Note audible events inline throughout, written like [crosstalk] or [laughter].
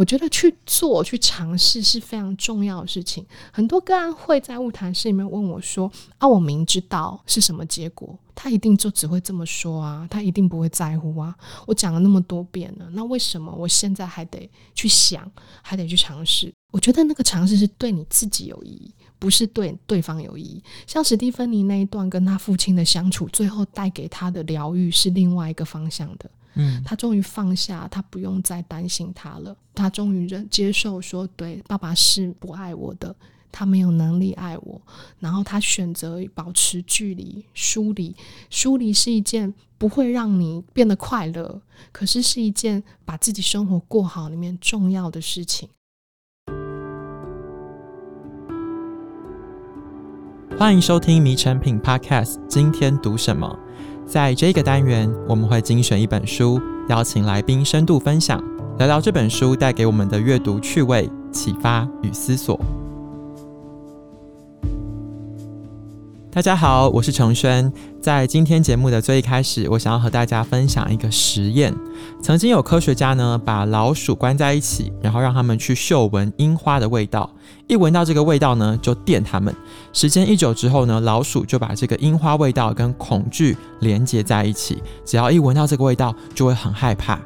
我觉得去做、去尝试是非常重要的事情。很多个案会在晤谈室里面问我说：“啊，我明知道是什么结果，他一定就只会这么说啊，他一定不会在乎啊。我讲了那么多遍了，那为什么我现在还得去想，还得去尝试？我觉得那个尝试是对你自己有意义，不是对对方有意义。像史蒂芬妮那一段跟他父亲的相处，最后带给他的疗愈是另外一个方向的。”嗯，他终于放下，他不用再担心他了。他终于认接受说，对，爸爸是不爱我的，他没有能力爱我。然后他选择保持距离，疏离。疏离是一件不会让你变得快乐，可是是一件把自己生活过好里面重要的事情。欢迎收听《迷成品 Podcast》，今天读什么？在这个单元，我们会精选一本书，邀请来宾深度分享，聊聊这本书带给我们的阅读趣味、启发与思索。大家好，我是承轩。在今天节目的最一开始，我想要和大家分享一个实验。曾经有科学家呢，把老鼠关在一起，然后让他们去嗅闻樱花的味道。一闻到这个味道呢，就电他们。时间一久之后呢，老鼠就把这个樱花味道跟恐惧连接在一起。只要一闻到这个味道，就会很害怕。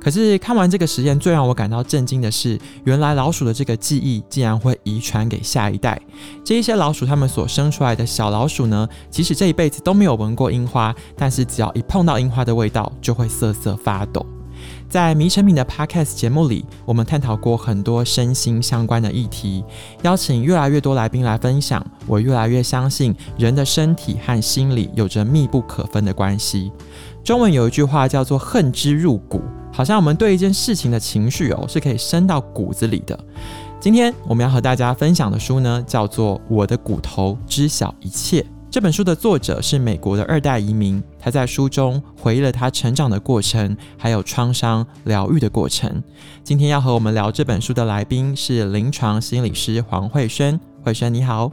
可是看完这个实验，最让我感到震惊的是，原来老鼠的这个记忆竟然会遗传给下一代。这一些老鼠，它们所生出来的小老鼠呢，即使这一辈子都没有闻过樱花，但是只要一碰到樱花的味道，就会瑟瑟发抖。在迷成品的 Podcast 节目里，我们探讨过很多身心相关的议题，邀请越来越多来宾来分享。我越来越相信，人的身体和心理有着密不可分的关系。中文有一句话叫做“恨之入骨”。好像我们对一件事情的情绪哦，是可以深到骨子里的。今天我们要和大家分享的书呢，叫做《我的骨头知晓一切》。这本书的作者是美国的二代移民，他在书中回忆了他成长的过程，还有创伤疗愈的过程。今天要和我们聊这本书的来宾是临床心理师黄慧轩。慧轩你好。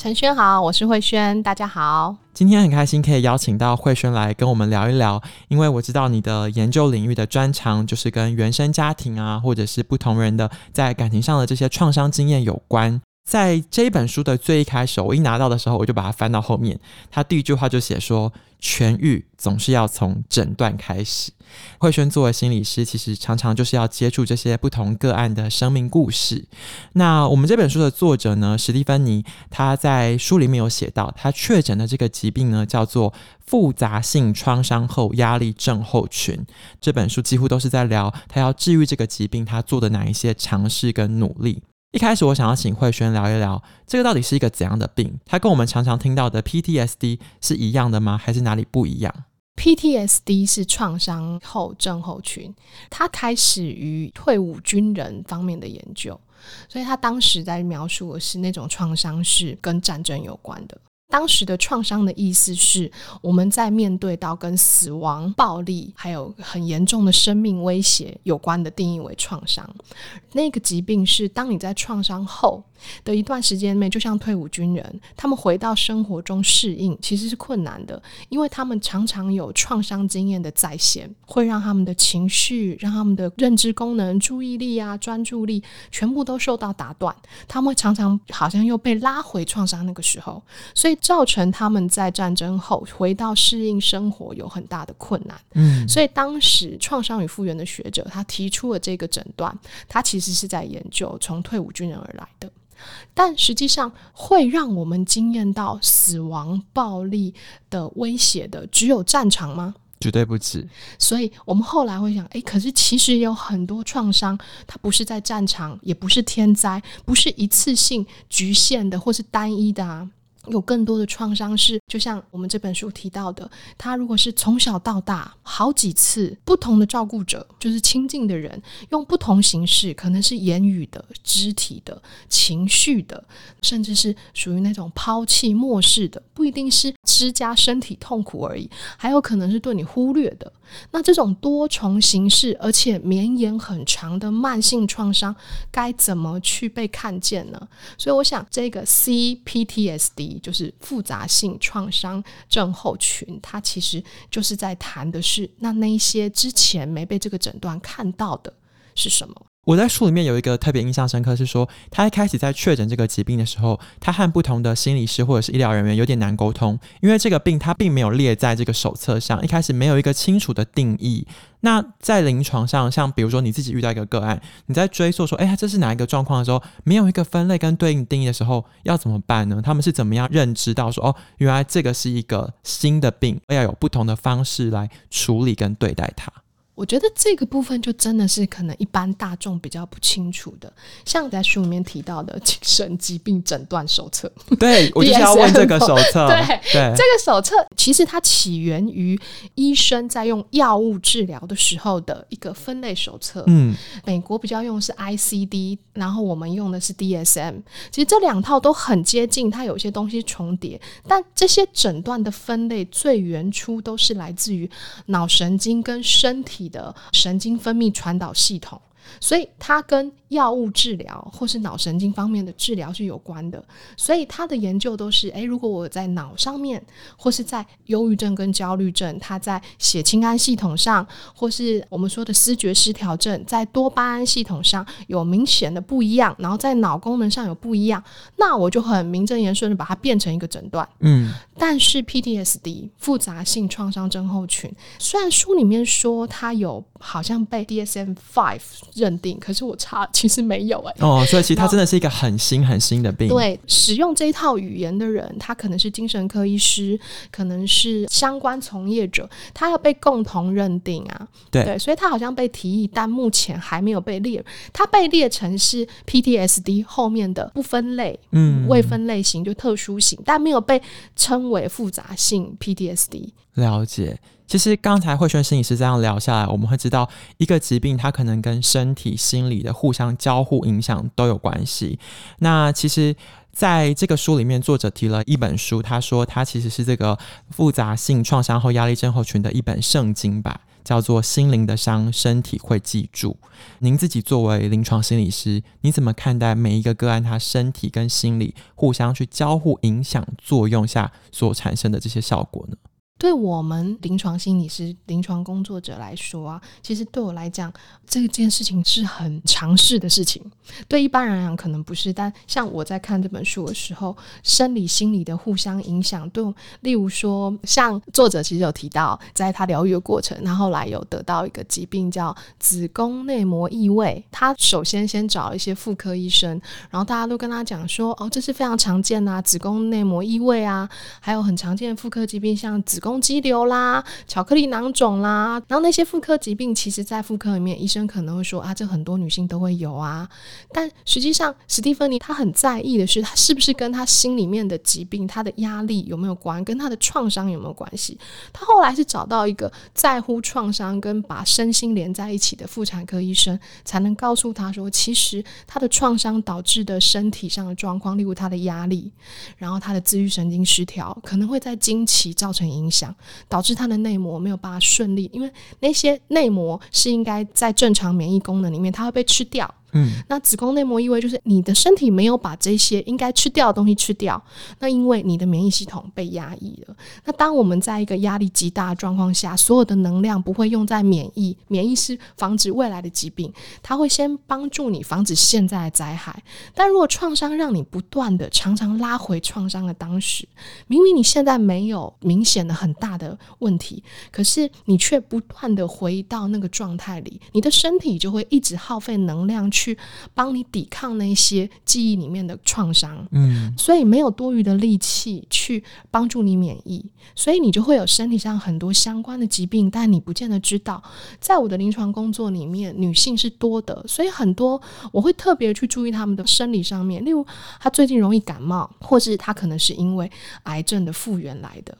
陈轩好，我是慧轩，大家好。今天很开心可以邀请到慧轩来跟我们聊一聊，因为我知道你的研究领域的专长就是跟原生家庭啊，或者是不同人的在感情上的这些创伤经验有关。在这一本书的最一开始，我一拿到的时候，我就把它翻到后面。他第一句话就写说：“痊愈总是要从诊断开始。”慧轩作为心理师，其实常常就是要接触这些不同个案的生命故事。那我们这本书的作者呢，史蒂芬妮，他在书里面有写到，他确诊的这个疾病呢，叫做复杂性创伤后压力症候群。这本书几乎都是在聊他要治愈这个疾病，他做的哪一些尝试跟努力。一开始我想要请慧轩聊一聊，这个到底是一个怎样的病？它跟我们常常听到的 PTSD 是一样的吗？还是哪里不一样？PTSD 是创伤后症候群，它开始于退伍军人方面的研究，所以他当时在描述的是那种创伤是跟战争有关的。当时的创伤的意思是，我们在面对到跟死亡、暴力，还有很严重的生命威胁有关的定义为创伤。那个疾病是当你在创伤后的一段时间内，就像退伍军人，他们回到生活中适应其实是困难的，因为他们常常有创伤经验的再现，会让他们的情绪、让他们的认知功能、注意力啊、专注力全部都受到打断。他们会常常好像又被拉回创伤那个时候，所以。造成他们在战争后回到适应生活有很大的困难。嗯，所以当时创伤与复原的学者他提出了这个诊断，他其实是在研究从退伍军人而来的，但实际上会让我们惊艳到死亡、暴力的威胁的只有战场吗？绝对不止。所以我们后来会想，诶，可是其实有很多创伤，它不是在战场，也不是天灾，不是一次性局限的或是单一的啊。有更多的创伤是，就像我们这本书提到的，他如果是从小到大好几次不同的照顾者，就是亲近的人，用不同形式，可能是言语的、肢体的、情绪的，甚至是属于那种抛弃、漠视的，不一定是施加身体痛苦而已，还有可能是对你忽略的。那这种多重形式而且绵延很长的慢性创伤，该怎么去被看见呢？所以我想，这个 CPTSD 就是复杂性创创伤症候群，它其实就是在谈的是，那那一些之前没被这个诊断看到的是什么？我在书里面有一个特别印象深刻，是说他一开始在确诊这个疾病的时候，他和不同的心理师或者是医疗人员有点难沟通，因为这个病他并没有列在这个手册上，一开始没有一个清楚的定义。那在临床上，像比如说你自己遇到一个个案，你在追溯说，哎，这是哪一个状况的时候，没有一个分类跟对应定义的时候，要怎么办呢？他们是怎么样认知到说，哦，原来这个是一个新的病，要有不同的方式来处理跟对待它。我觉得这个部分就真的是可能一般大众比较不清楚的，像在书里面提到的精神疾病诊断手册。[laughs] 对，我就是要问这个手册。对对，这个手册其实它起源于医生在用药物治疗的时候的一个分类手册。嗯，美国比较用的是 ICD，然后我们用的是 DSM。其实这两套都很接近，它有些东西重叠，但这些诊断的分类最原初都是来自于脑神经跟身体的神经分泌传导系统。所以它跟药物治疗或是脑神经方面的治疗是有关的，所以他的研究都是：诶，如果我在脑上面，或是在忧郁症跟焦虑症，它在血清胺系统上，或是我们说的思觉失调症，在多巴胺系统上有明显的不一样，然后在脑功能上有不一样，那我就很名正言顺的把它变成一个诊断。嗯，但是 PTSD 复杂性创伤症候群，虽然书里面说它有好像被 DSM Five 认定，可是我查 [laughs] 其实没有哎、欸。哦，所以其实它真的是一个很新很新的病。对，使用这一套语言的人，他可能是精神科医师，可能是相关从业者，他要被共同认定啊。对，对，所以他好像被提议，但目前还没有被列。他被列成是 PTSD 后面的不分类，嗯，未分类型就特殊型，但没有被称为复杂性 PTSD。了解。其实刚才蕙瑄心理师这样聊下来，我们会知道一个疾病它可能跟身体、心理的互相交互影响都有关系。那其实在这个书里面，作者提了一本书，他说他其实是这个复杂性创伤后压力症候群的一本圣经吧，叫做《心灵的伤，身体会记住》。您自己作为临床心理师，你怎么看待每一个个案，他身体跟心理互相去交互影响作用下所产生的这些效果呢？对我们临床心理师、临床工作者来说啊，其实对我来讲，这件事情是很常识的事情。对一般人来讲可能不是，但像我在看这本书的时候，生理、心理的互相影响，对，例如说，像作者其实有提到，在他疗愈的过程，他后来有得到一个疾病叫子宫内膜异位。他首先先找一些妇科医生，然后大家都跟他讲说，哦，这是非常常见啊，子宫内膜异位啊，还有很常见的妇科疾病，像子宫。宫肌瘤啦，巧克力囊肿啦，然后那些妇科疾病，其实在妇科里面，医生可能会说啊，这很多女性都会有啊。但实际上，史蒂芬妮她很在意的是，她是不是跟她心里面的疾病、她的压力有没有关，跟她的创伤有没有关系？她后来是找到一个在乎创伤跟把身心连在一起的妇产科医生，才能告诉她说，其实她的创伤导致的身体上的状况，例如她的压力，然后她的自愈神经失调，可能会在经期造成影响。导致他的内膜没有办法顺利，因为那些内膜是应该在正常免疫功能里面，它会被吃掉。嗯，那子宫内膜异位就是你的身体没有把这些应该吃掉的东西吃掉，那因为你的免疫系统被压抑了。那当我们在一个压力极大的状况下，所有的能量不会用在免疫，免疫是防止未来的疾病，它会先帮助你防止现在的灾害。但如果创伤让你不断的常常拉回创伤的当时，明明你现在没有明显的很大的问题，可是你却不断的回到那个状态里，你的身体就会一直耗费能量。去帮你抵抗那些记忆里面的创伤，嗯，所以没有多余的力气去帮助你免疫，所以你就会有身体上很多相关的疾病，但你不见得知道。在我的临床工作里面，女性是多的，所以很多我会特别去注意她们的生理上面，例如她最近容易感冒，或是她可能是因为癌症的复原来的。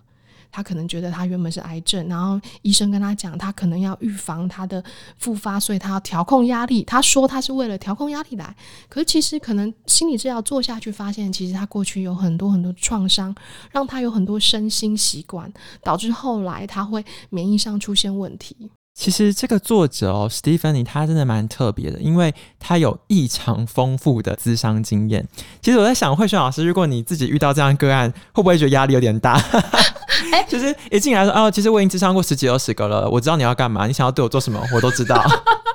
他可能觉得他原本是癌症，然后医生跟他讲，他可能要预防他的复发，所以他要调控压力。他说他是为了调控压力来，可是其实可能心理治疗做下去，发现其实他过去有很多很多创伤，让他有很多身心习惯，导致后来他会免疫上出现问题。其实这个作者哦，史蒂芬妮，他真的蛮特别的，因为他有异常丰富的咨商经验。其实我在想，慧轩老师，如果你自己遇到这样个案，会不会觉得压力有点大？[laughs] 哎、欸，就是一进来说，哦，其实我已经智商过十几二十个了，我知道你要干嘛，你想要对我做什么，我都知道。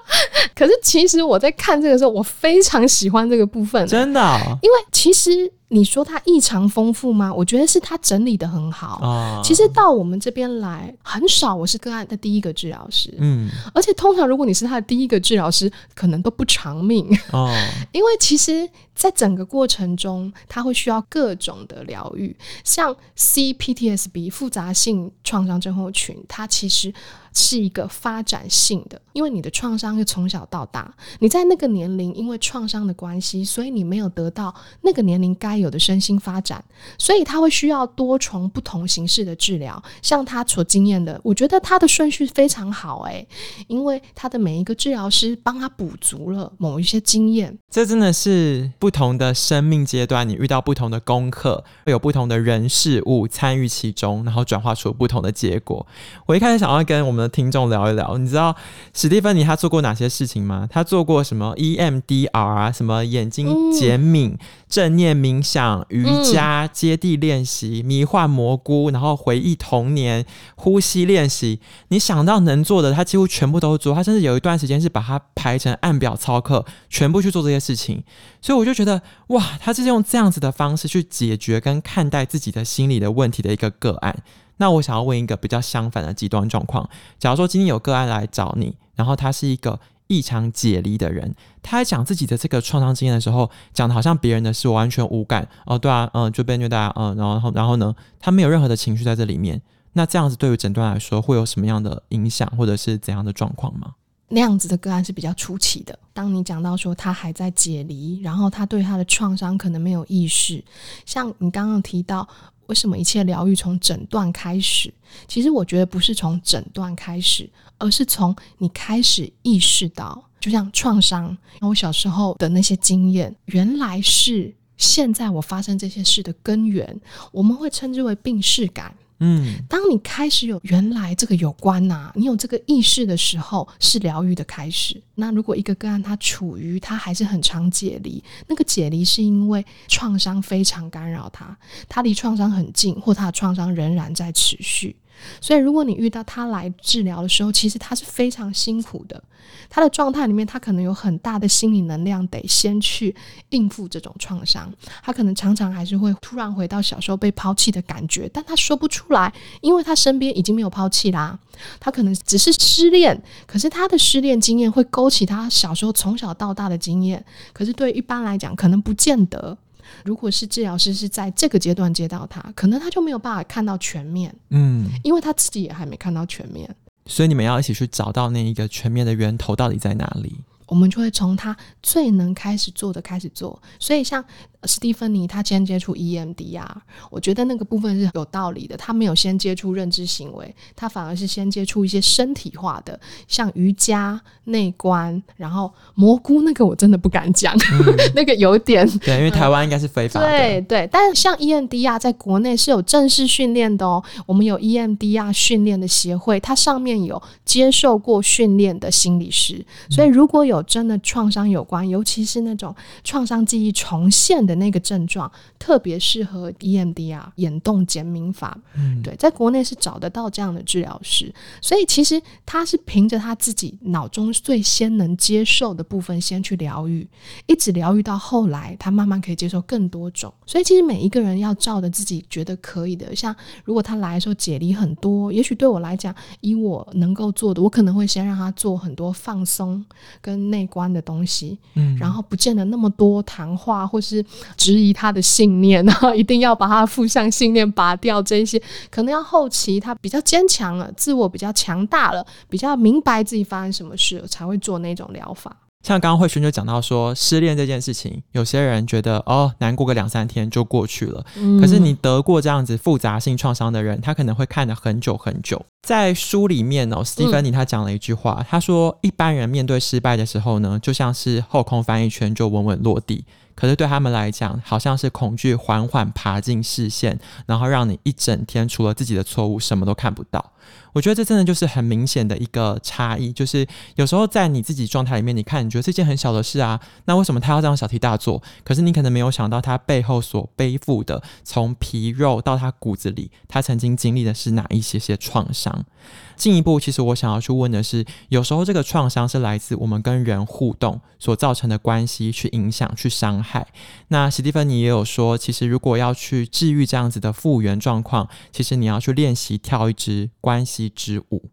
[laughs] 可是其实我在看这个时候，我非常喜欢这个部分，真的哦，因为其实。你说他异常丰富吗？我觉得是他整理的很好。哦，其实到我们这边来很少，我是个案的第一个治疗师。嗯，而且通常如果你是他的第一个治疗师，可能都不长命。哦，[laughs] 因为其实在整个过程中，他会需要各种的疗愈，像 CPTSB 复杂性创伤症候群，它其实。是一个发展性的，因为你的创伤是从小到大，你在那个年龄因为创伤的关系，所以你没有得到那个年龄该有的身心发展，所以他会需要多重不同形式的治疗。像他所经验的，我觉得他的顺序非常好，欸，诶，因为他的每一个治疗师帮他补足了某一些经验。这真的是不同的生命阶段，你遇到不同的功课，会有不同的人事物参与其中，然后转化出不同的结果。我一开始想要跟我们的听众聊一聊，你知道史蒂芬妮他做过哪些事情吗？他做过什么 EMDR 啊，什么眼睛减敏、嗯、正念冥想、瑜伽、接地练习、迷幻蘑菇，然后回忆童年、呼吸练习。你想到能做的，他几乎全部都做。他甚至有一段时间是把它排成按表操课，全部去做这些事情。所以我就觉得，哇，他是用这样子的方式去解决跟看待自己的心理的问题的一个个案。那我想要问一个比较相反的极端状况，假如说今天有个案来找你，然后他是一个异常解离的人，他在讲自己的这个创伤经验的时候，讲的好像别人的事完全无感哦，对啊，嗯，就被虐待，嗯，然后然后呢，他没有任何的情绪在这里面，那这样子对于诊断来说会有什么样的影响，或者是怎样的状况吗？那样子的个案是比较初期的。当你讲到说他还在解离，然后他对他的创伤可能没有意识，像你刚刚提到。为什么一切疗愈从诊断开始？其实我觉得不是从诊断开始，而是从你开始意识到，就像创伤，我小时候的那些经验，原来是现在我发生这些事的根源，我们会称之为病逝感。嗯，当你开始有原来这个有关呐、你有这个意识的时候，是疗愈的开始。那如果一个个案它处于它还是很常解离，那个解离是因为创伤非常干扰他，他离创伤很近，或他的创伤仍然在持续。所以，如果你遇到他来治疗的时候，其实他是非常辛苦的。他的状态里面，他可能有很大的心理能量得先去应付这种创伤。他可能常常还是会突然回到小时候被抛弃的感觉，但他说不出来，因为他身边已经没有抛弃啦。他可能只是失恋，可是他的失恋经验会勾起他小时候从小到大的经验。可是对一般来讲，可能不见得。如果是治疗师是在这个阶段接到他，可能他就没有办法看到全面，嗯，因为他自己也还没看到全面，所以你们要一起去找到那一个全面的源头到底在哪里。我们就会从他最能开始做的开始做，所以像。史蒂芬妮，他先接触 EMDR，我觉得那个部分是有道理的。他没有先接触认知行为，他反而是先接触一些身体化的，像瑜伽、内观，然后蘑菇那个我真的不敢讲，嗯、[laughs] 那个有点对，因为台湾应该是非法的。对对，但像 EMDR 在国内是有正式训练的哦，我们有 EMDR 训练的协会，它上面有接受过训练的心理师，所以如果有真的创伤有关，尤其是那种创伤记忆重现的。那个症状特别适合 EMDR 眼动减敏法，嗯，对，在国内是找得到这样的治疗师，所以其实他是凭着他自己脑中最先能接受的部分先去疗愈，一直疗愈到后来，他慢慢可以接受更多种。所以其实每一个人要照着自己觉得可以的，像如果他来的时候解离很多，也许对我来讲，以我能够做的，我可能会先让他做很多放松跟内观的东西，嗯，然后不见得那么多谈话或是。质疑他的信念，然后一定要把他负向信念拔掉。这些可能要后期他比较坚强了，自我比较强大了，比较明白自己发生什么事了，才会做那种疗法。像刚刚慧轩就讲到说，失恋这件事情，有些人觉得哦，难过个两三天就过去了。嗯。可是你得过这样子复杂性创伤的人，他可能会看得很久很久。在书里面哦，斯蒂芬妮他讲了一句话，他说一般人面对失败的时候呢，就像是后空翻一圈就稳稳落地。可是对他们来讲，好像是恐惧缓缓爬进视线，然后让你一整天除了自己的错误什么都看不到。我觉得这真的就是很明显的一个差异，就是有时候在你自己状态里面，你看你觉得这件很小的事啊，那为什么他要这样小题大做？可是你可能没有想到他背后所背负的，从皮肉到他骨子里，他曾经经历的是哪一些些创伤。进一步，其实我想要去问的是，有时候这个创伤是来自我们跟人互动所造成的关系去影响、去伤害。那史蒂芬妮也有说，其实如果要去治愈这样子的复原状况，其实你要去练习跳一支关系之舞。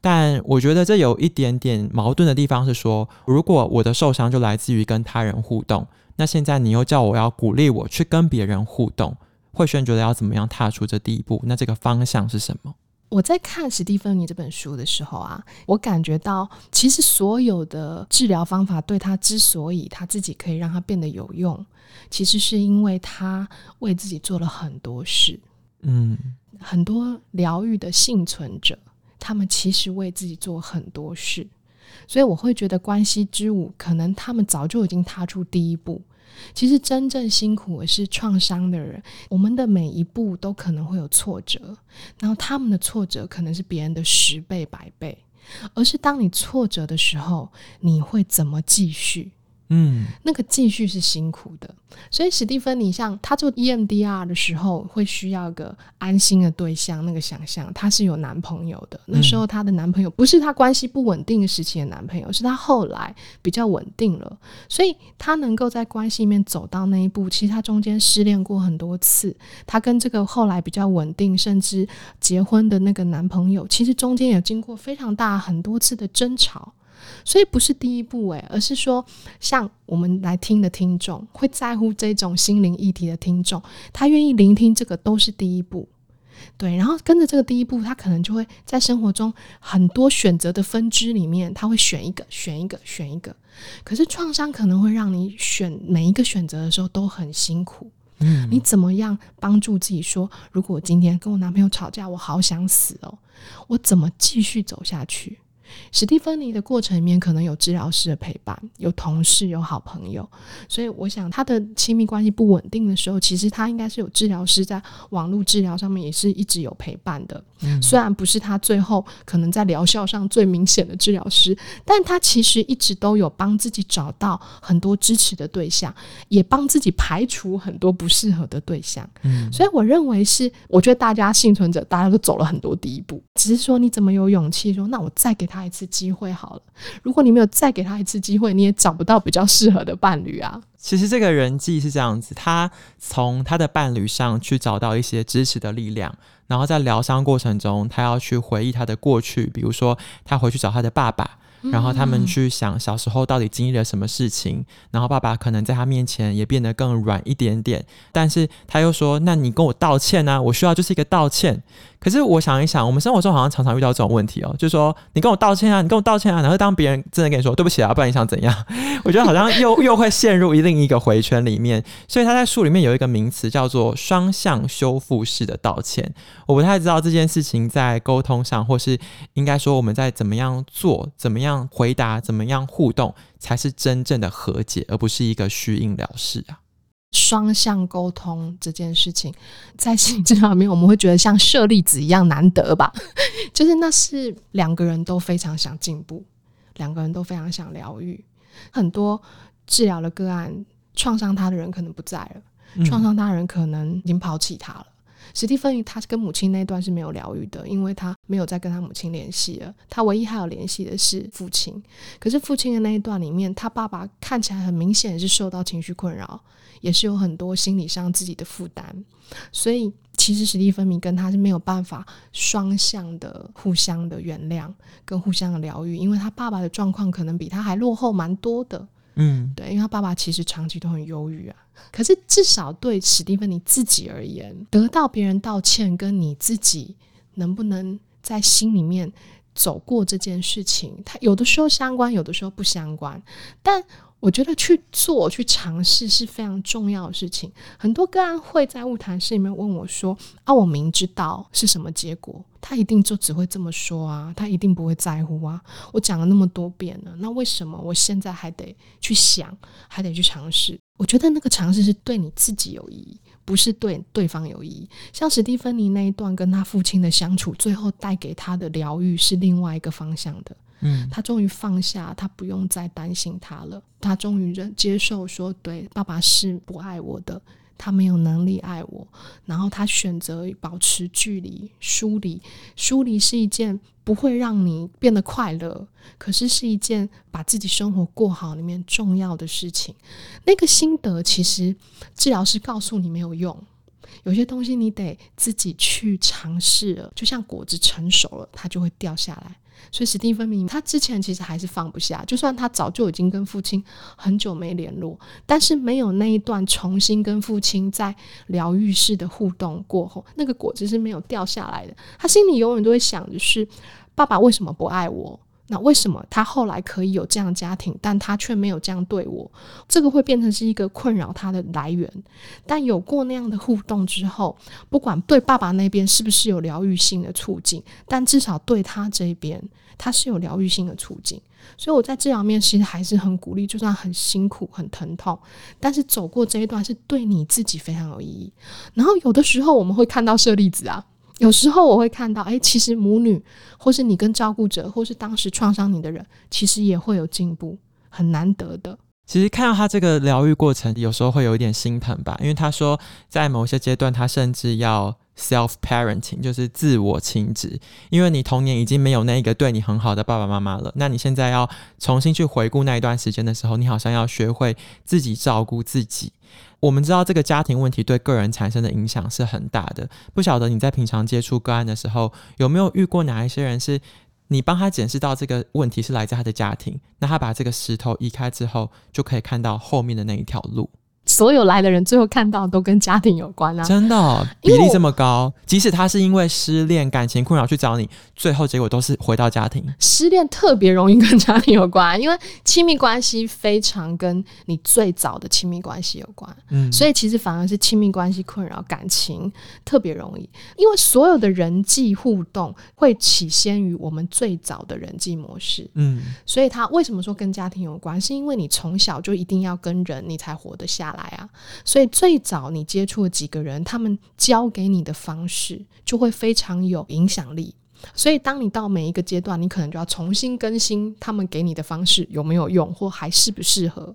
但我觉得这有一点点矛盾的地方是说，如果我的受伤就来自于跟他人互动，那现在你又叫我要鼓励我去跟别人互动，慧轩觉得要怎么样踏出这第一步？那这个方向是什么？我在看史蒂芬妮这本书的时候啊，我感觉到其实所有的治疗方法对他之所以他自己可以让他变得有用，其实是因为他为自己做了很多事。嗯，很多疗愈的幸存者，他们其实为自己做很多事，所以我会觉得关系之舞可能他们早就已经踏出第一步。其实真正辛苦的是创伤的人，我们的每一步都可能会有挫折，然后他们的挫折可能是别人的十倍、百倍，而是当你挫折的时候，你会怎么继续？嗯，那个继续是辛苦的，所以史蒂芬你像她做 EMDR 的时候，会需要一个安心的对象。那个想象她是有男朋友的，那时候她的男朋友不是她关系不稳定的时期的男朋友，是她后来比较稳定了，所以她能够在关系里面走到那一步。其实她中间失恋过很多次，她跟这个后来比较稳定甚至结婚的那个男朋友，其实中间有经过非常大很多次的争吵。所以不是第一步诶，而是说，像我们来听的听众，会在乎这种心灵议题的听众，他愿意聆听这个都是第一步，对。然后跟着这个第一步，他可能就会在生活中很多选择的分支里面，他会选一个，选一个，选一个。可是创伤可能会让你选每一个选择的时候都很辛苦。嗯，你怎么样帮助自己说，如果我今天跟我男朋友吵架，我好想死哦，我怎么继续走下去？史蒂芬妮的过程里面，可能有治疗师的陪伴，有同事，有好朋友，所以我想他的亲密关系不稳定的时候，其实他应该是有治疗师在网络治疗上面也是一直有陪伴的。嗯，虽然不是他最后可能在疗效上最明显的治疗师，但他其实一直都有帮自己找到很多支持的对象，也帮自己排除很多不适合的对象。嗯，所以我认为是，我觉得大家幸存者大家都走了很多第一步，只是说你怎么有勇气说，那我再给他。他一次机会好了。如果你没有再给他一次机会，你也找不到比较适合的伴侣啊。其实这个人际是这样子，他从他的伴侣上去找到一些支持的力量，然后在疗伤过程中，他要去回忆他的过去，比如说他回去找他的爸爸。然后他们去想小时候到底经历了什么事情，然后爸爸可能在他面前也变得更软一点点，但是他又说：“那你跟我道歉啊，我需要就是一个道歉。”可是我想一想，我们生活中好像常常遇到这种问题哦，就是说你跟我道歉啊，你跟我道歉啊，然后当别人真的跟你说对不起啊，不然你想怎样？[laughs] 我觉得好像又又会陷入一另一个回圈里面。所以他在书里面有一个名词叫做双向修复式的道歉。我不太知道这件事情在沟通上，或是应该说我们在怎么样做，怎么样回答，怎么样互动，才是真正的和解，而不是一个虚应了事啊。双向沟通这件事情，在心理治疗里面，我们会觉得像舍利子一样难得吧？[laughs] 就是那是两个人都非常想进步，两个人都非常想疗愈。很多治疗的个案，创伤他的人可能不在了，创伤他的人可能已经抛弃他了。史蒂芬妮他跟母亲那段是没有疗愈的，因为他没有再跟他母亲联系了。他唯一还有联系的是父亲，可是父亲的那一段里面，他爸爸看起来很明显是受到情绪困扰。也是有很多心理上自己的负担，所以其实史蒂芬妮跟他是没有办法双向的互相的原谅跟互相的疗愈，因为他爸爸的状况可能比他还落后蛮多的。嗯，对，因为他爸爸其实长期都很忧郁啊。可是至少对史蒂芬你自己而言，得到别人道歉，跟你自己能不能在心里面走过这件事情，他有的时候相关，有的时候不相关，但。我觉得去做、去尝试是非常重要的事情。很多个案会在晤谈室里面问我说：“啊，我明知道是什么结果，他一定就只会这么说啊，他一定不会在乎啊。我讲了那么多遍了，那为什么我现在还得去想，还得去尝试？我觉得那个尝试是对你自己有意义，不是对对方有意义。像史蒂芬妮那一段跟他父亲的相处，最后带给他的疗愈是另外一个方向的。”嗯，他终于放下，他不用再担心他了。他终于认接受说，对，爸爸是不爱我的，他没有能力爱我，然后他选择保持距离、疏离。疏离是一件不会让你变得快乐，可是是一件把自己生活过好里面重要的事情。那个心得其实治疗师告诉你没有用，有些东西你得自己去尝试了。就像果子成熟了，它就会掉下来。所以史蒂芬明他之前其实还是放不下，就算他早就已经跟父亲很久没联络，但是没有那一段重新跟父亲在疗愈式的互动过后，那个果子是没有掉下来的。他心里永远都会想的是：爸爸为什么不爱我？那为什么他后来可以有这样家庭，但他却没有这样对我？这个会变成是一个困扰他的来源。但有过那样的互动之后，不管对爸爸那边是不是有疗愈性的促进，但至少对他这边，他是有疗愈性的促进。所以我在治疗面其实还是很鼓励，就算很辛苦、很疼痛，但是走过这一段是对你自己非常有意义。然后有的时候我们会看到舍利子啊。有时候我会看到，哎，其实母女，或是你跟照顾者，或是当时创伤你的人，其实也会有进步，很难得的。其实看到他这个疗愈过程，有时候会有一点心疼吧，因为他说在某些阶段，他甚至要 self parenting，就是自我亲职，因为你童年已经没有那一个对你很好的爸爸妈妈了，那你现在要重新去回顾那一段时间的时候，你好像要学会自己照顾自己。我们知道这个家庭问题对个人产生的影响是很大的。不晓得你在平常接触个案的时候，有没有遇过哪一些人是你帮他检视到这个问题是来自他的家庭，那他把这个石头移开之后，就可以看到后面的那一条路。所有来的人最后看到都跟家庭有关啊！真的哦，比例这么高，即使他是因为失恋、感情困扰去找你，最后结果都是回到家庭。失恋特别容易跟家庭有关，因为亲密关系非常跟你最早的亲密关系有关。嗯，所以其实反而是亲密关系困扰感情特别容易，因为所有的人际互动会起先于我们最早的人际模式。嗯，所以他为什么说跟家庭有关？是因为你从小就一定要跟人，你才活得下来。啊！所以最早你接触的几个人，他们教给你的方式就会非常有影响力。所以当你到每一个阶段，你可能就要重新更新他们给你的方式有没有用，或还适不适合。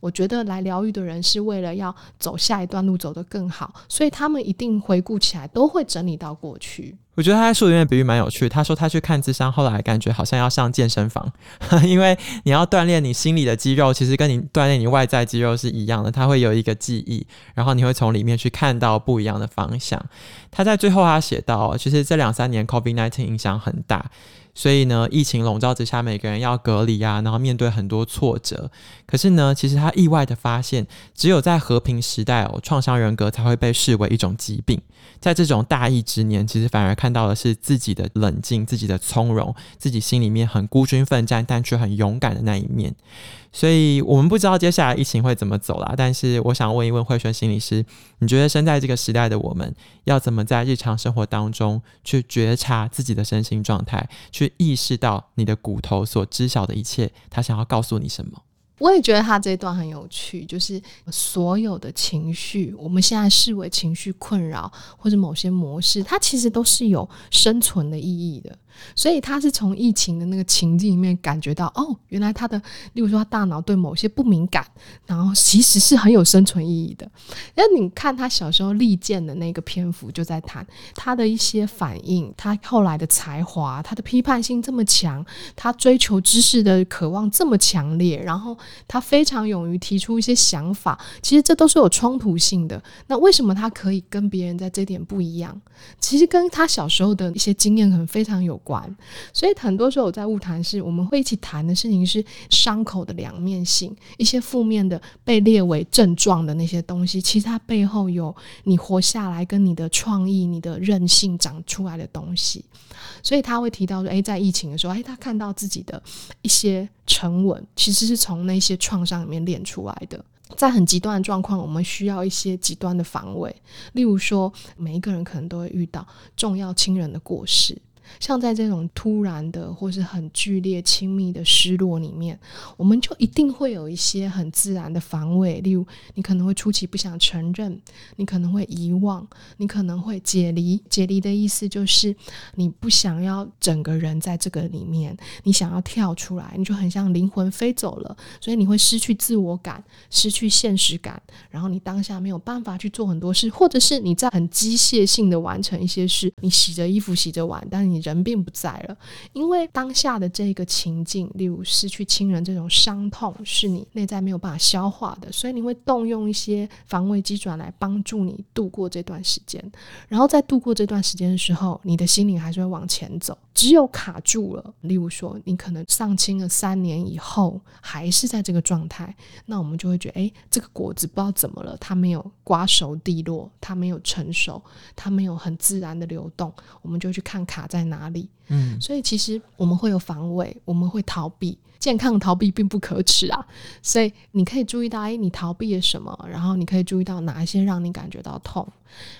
我觉得来疗愈的人是为了要走下一段路走得更好，所以他们一定回顾起来都会整理到过去。我觉得他在书里面比喻蛮有趣。他说他去看咨商，后来感觉好像要上健身房，[laughs] 因为你要锻炼你心里的肌肉，其实跟你锻炼你外在肌肉是一样的。他会有一个记忆，然后你会从里面去看到不一样的方向。他在最后他写到，其实这两三年 COVID-19 影响很大。所以呢，疫情笼罩之下，每个人要隔离啊，然后面对很多挫折。可是呢，其实他意外的发现，只有在和平时代哦，创伤人格才会被视为一种疾病。在这种大疫之年，其实反而看到的是自己的冷静、自己的从容、自己心里面很孤军奋战，但却很勇敢的那一面。所以我们不知道接下来疫情会怎么走啦，但是我想问一问慧轩心理师，你觉得生在这个时代的我们，要怎么在日常生活当中去觉察自己的身心状态，去意识到你的骨头所知晓的一切，他想要告诉你什么？我也觉得他这一段很有趣，就是所有的情绪，我们现在视为情绪困扰或者某些模式，它其实都是有生存的意义的。所以他是从疫情的那个情境里面感觉到，哦，原来他的，例如说他大脑对某些不敏感，然后其实是很有生存意义的。那你看他小时候利剑的那个篇幅，就在谈他的一些反应，他后来的才华，他的批判性这么强，他追求知识的渴望这么强烈，然后他非常勇于提出一些想法，其实这都是有冲突性的。那为什么他可以跟别人在这点不一样？其实跟他小时候的一些经验可能非常有。所以很多时候我在物谈是，我们会一起谈的事情是伤口的两面性，一些负面的被列为症状的那些东西，其实它背后有你活下来跟你的创意、你的韧性长出来的东西。所以他会提到说，诶，在疫情的时候，诶，他看到自己的一些沉稳，其实是从那些创伤里面练出来的。在很极端的状况，我们需要一些极端的防卫，例如说，每一个人可能都会遇到重要亲人的过世。像在这种突然的或是很剧烈、亲密的失落里面，我们就一定会有一些很自然的防卫，例如你可能会出奇不想承认，你可能会遗忘，你可能会解离。解离的意思就是你不想要整个人在这个里面，你想要跳出来，你就很像灵魂飞走了，所以你会失去自我感，失去现实感，然后你当下没有办法去做很多事，或者是你在很机械性的完成一些事，你洗着衣服、洗着碗，但是人并不在了，因为当下的这个情境，例如失去亲人这种伤痛，是你内在没有办法消化的，所以你会动用一些防卫机转来帮助你度过这段时间。然后在度过这段时间的时候，你的心灵还是会往前走。只有卡住了，例如说你可能上清了三年以后，还是在这个状态，那我们就会觉得，哎，这个果子不知道怎么了，它没有瓜熟蒂落，它没有成熟，它没有很自然的流动，我们就去看卡在哪里。嗯，所以其实我们会有防卫，我们会逃避。健康逃避并不可耻啊，所以你可以注意到，哎，你逃避了什么？然后你可以注意到哪一些让你感觉到痛，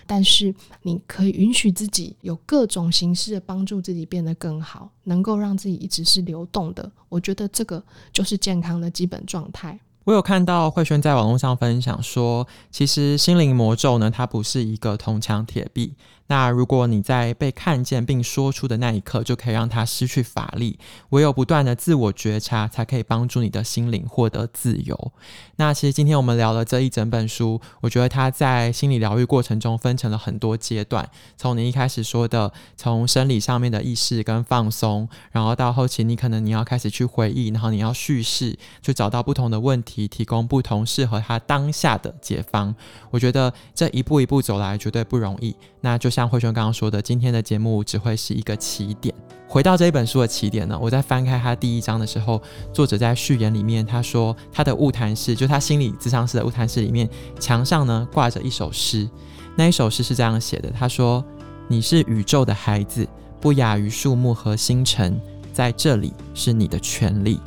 但是你可以允许自己有各种形式的帮助自己变得更好，能够让自己一直是流动的。我觉得这个就是健康的基本状态。我有看到慧轩在网络上分享说，其实心灵魔咒呢，它不是一个铜墙铁壁。那如果你在被看见并说出的那一刻，就可以让它失去法力。唯有不断的自我觉察，才可以帮助你的心灵获得自由。那其实今天我们聊了这一整本书，我觉得它在心理疗愈过程中分成了很多阶段。从你一开始说的，从生理上面的意识跟放松，然后到后期你可能你要开始去回忆，然后你要叙事，去找到不同的问题，提供不同适合他当下的解方。我觉得这一步一步走来绝对不容易。那就像慧轩刚刚说的，今天的节目只会是一个起点。回到这一本书的起点呢，我在翻开他第一章的时候，作者在序言里面他说，他的物谈室，就他心理咨商室的物谈室里面，墙上呢挂着一首诗，那一首诗是这样写的：他说，你是宇宙的孩子，不亚于树木和星辰，在这里是你的权利。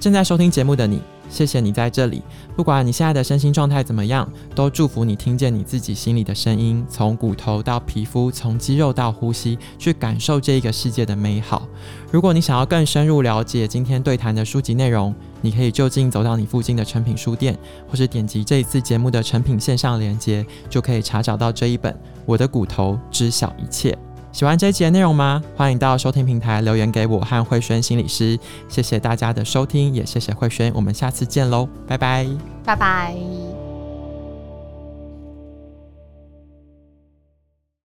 正在收听节目的你。谢谢你在这里，不管你现在的身心状态怎么样，都祝福你听见你自己心里的声音，从骨头到皮肤，从肌肉到呼吸，去感受这一个世界的美好。如果你想要更深入了解今天对谈的书籍内容，你可以就近走到你附近的成品书店，或是点击这一次节目的成品线上连接，就可以查找到这一本《我的骨头知晓一切》。喜欢这一集的内容吗？欢迎到收听平台留言给我和慧轩心理师。谢谢大家的收听，也谢谢慧轩。我们下次见喽，拜拜，拜拜。